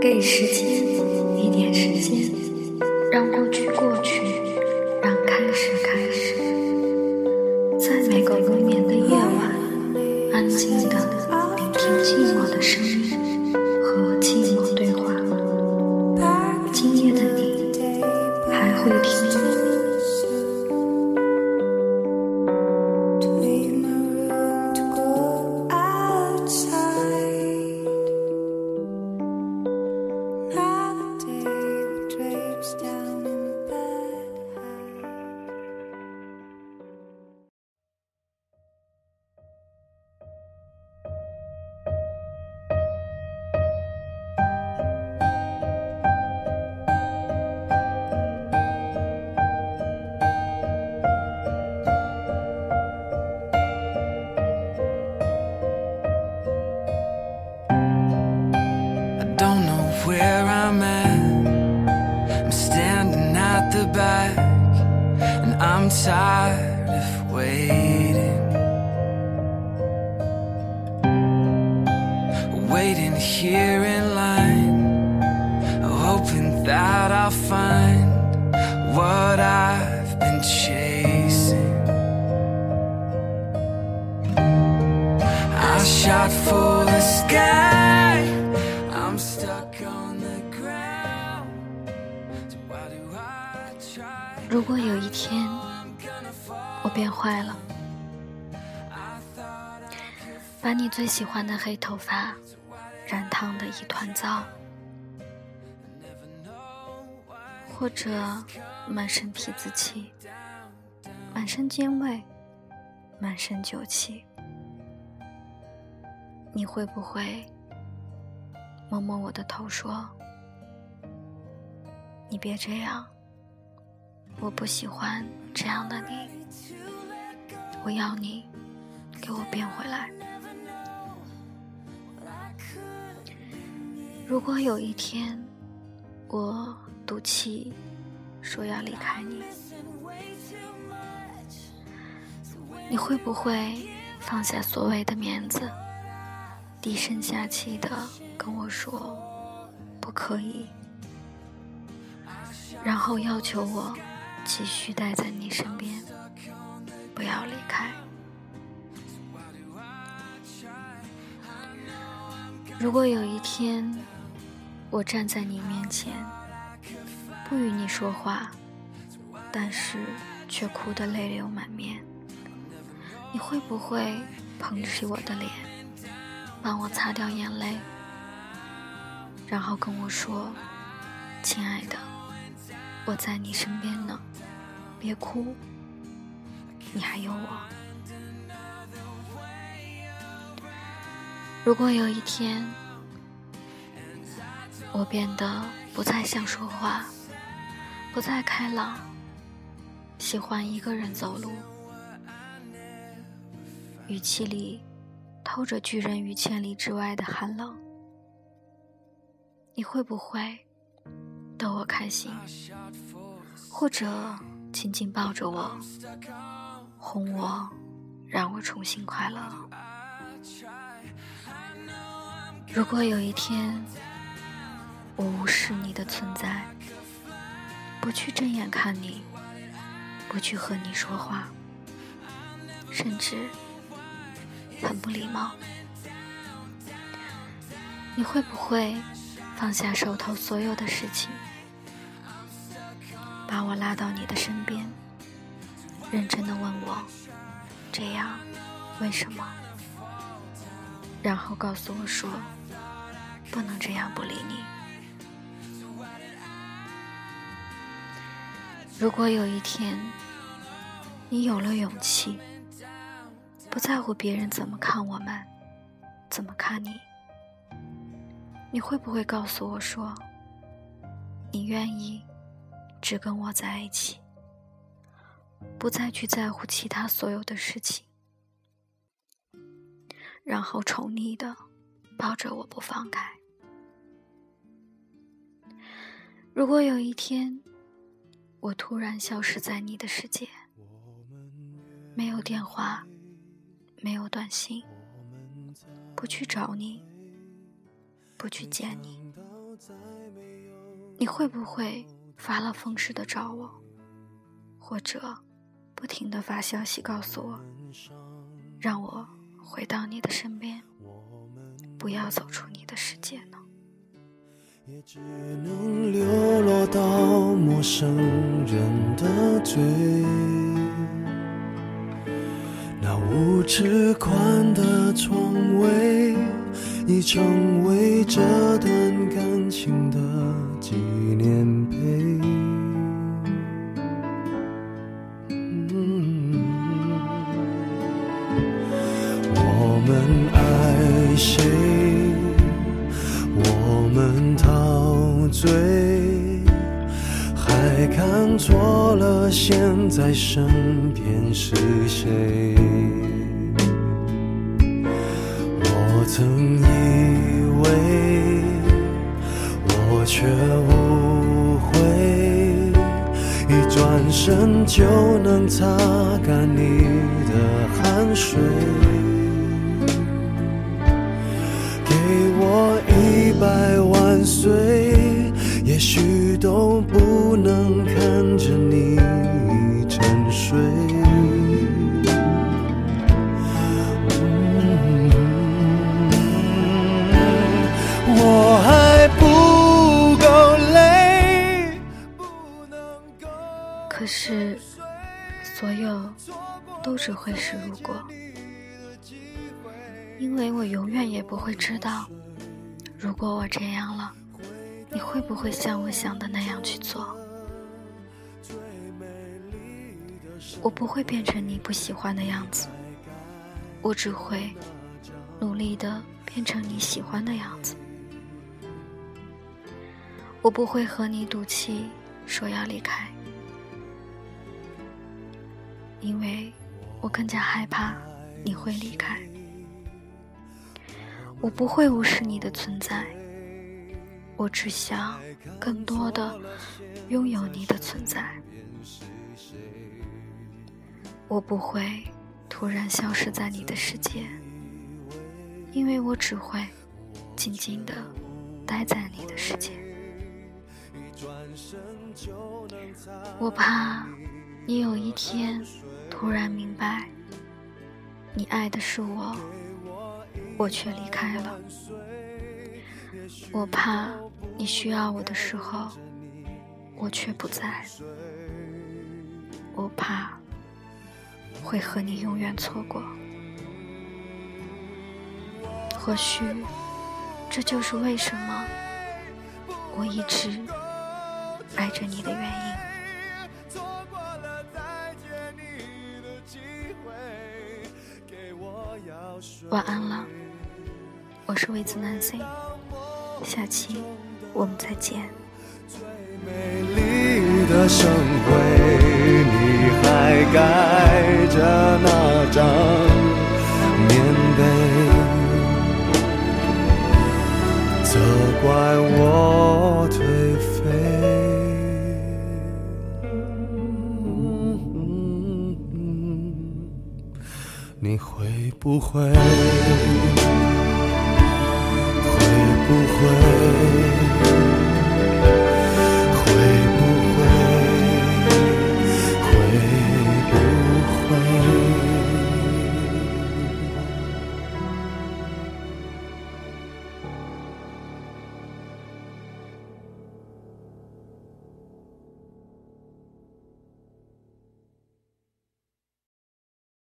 给时间一点时间，让过去过去，让开始开始。在每个无眠的夜晚，安静的聆听寂寞的声音，at the back, and I'm tired of waiting. Waiting here in line, hoping that I'll find what I've been chasing. I shot for the sky. 如果有一天我变坏了，把你最喜欢的黑头发染烫的一团糟，或者满身痞子气，满身尖味，满身酒气，你会不会摸摸我的头说：“你别这样，我不喜欢这样的你，我要你给我变回来。”如果有一天我赌气说要离开你，你会不会放下所谓的面子，低声下气的跟我说不可以，然后要求我继续待在你身边，不要离开？如果有一天我站在你面前，不与你说话，但是却哭得泪流满面，你会不会捧起我的脸，帮我擦掉眼泪，然后跟我说：“亲爱的，我在你身边别哭，你还有我。”如果有一天，我变得不再想说话，不再开朗，喜欢一个人走路，语气里透着拒人于千里之外的寒冷，你会不会逗我开心，或者紧紧抱着我，哄我，让我重新快乐？如果有一天，我无视你的存在，不去正眼看你，不去和你说话，甚至很不礼貌，你会不会放下手头所有的事情，把我拉到你的身边，认真的问我，这样为什么？然后告诉我说，不能这样不理你。如果有一天，你有了勇气，不在乎别人怎么看我们，怎么看你，你会不会告诉我说，你愿意只跟我在一起，不再去在乎其他所有的事情，然后宠溺的抱着我不放开？如果有一天，我突然消失在你的世界，没有电话，没有短信，不去找你，不去见你，你会不会发了疯似的找我，或者不停的发消息告诉我，让我回到你的身边，不要走出你的世界呢？也只能流落到陌生人的嘴。五尺宽的床位，已成为这段感情的纪念碑。我们爱谁？我们陶醉，还看错了现在身边是谁。我曾以为，我却误会，一转身就能擦干你的汗水。给我一百万可是，所有都只会是如果，因为我永远也不会知道，如果我这样了，你会不会像我想的那样去做？我不会变成你不喜欢的样子，我只会努力的变成你喜欢的样子。我不会和你赌气说要离开，因为我更加害怕你会离开。我不会无视你的存在，我只想更多的拥有你的存在。我不会突然消失在你的世界，因为我只会静静的待在你的世界。我怕你有一天突然明白，你爱的是我，我却离开了。我怕你需要我的时候，我却不在。我怕会和你永远错过。或许这就是为什么我一直爱着你的原因。晚安了，我是魏子 Nancy，下期我们再见。最美丽的盛会，你还盖着那张棉被，责怪我你会不会？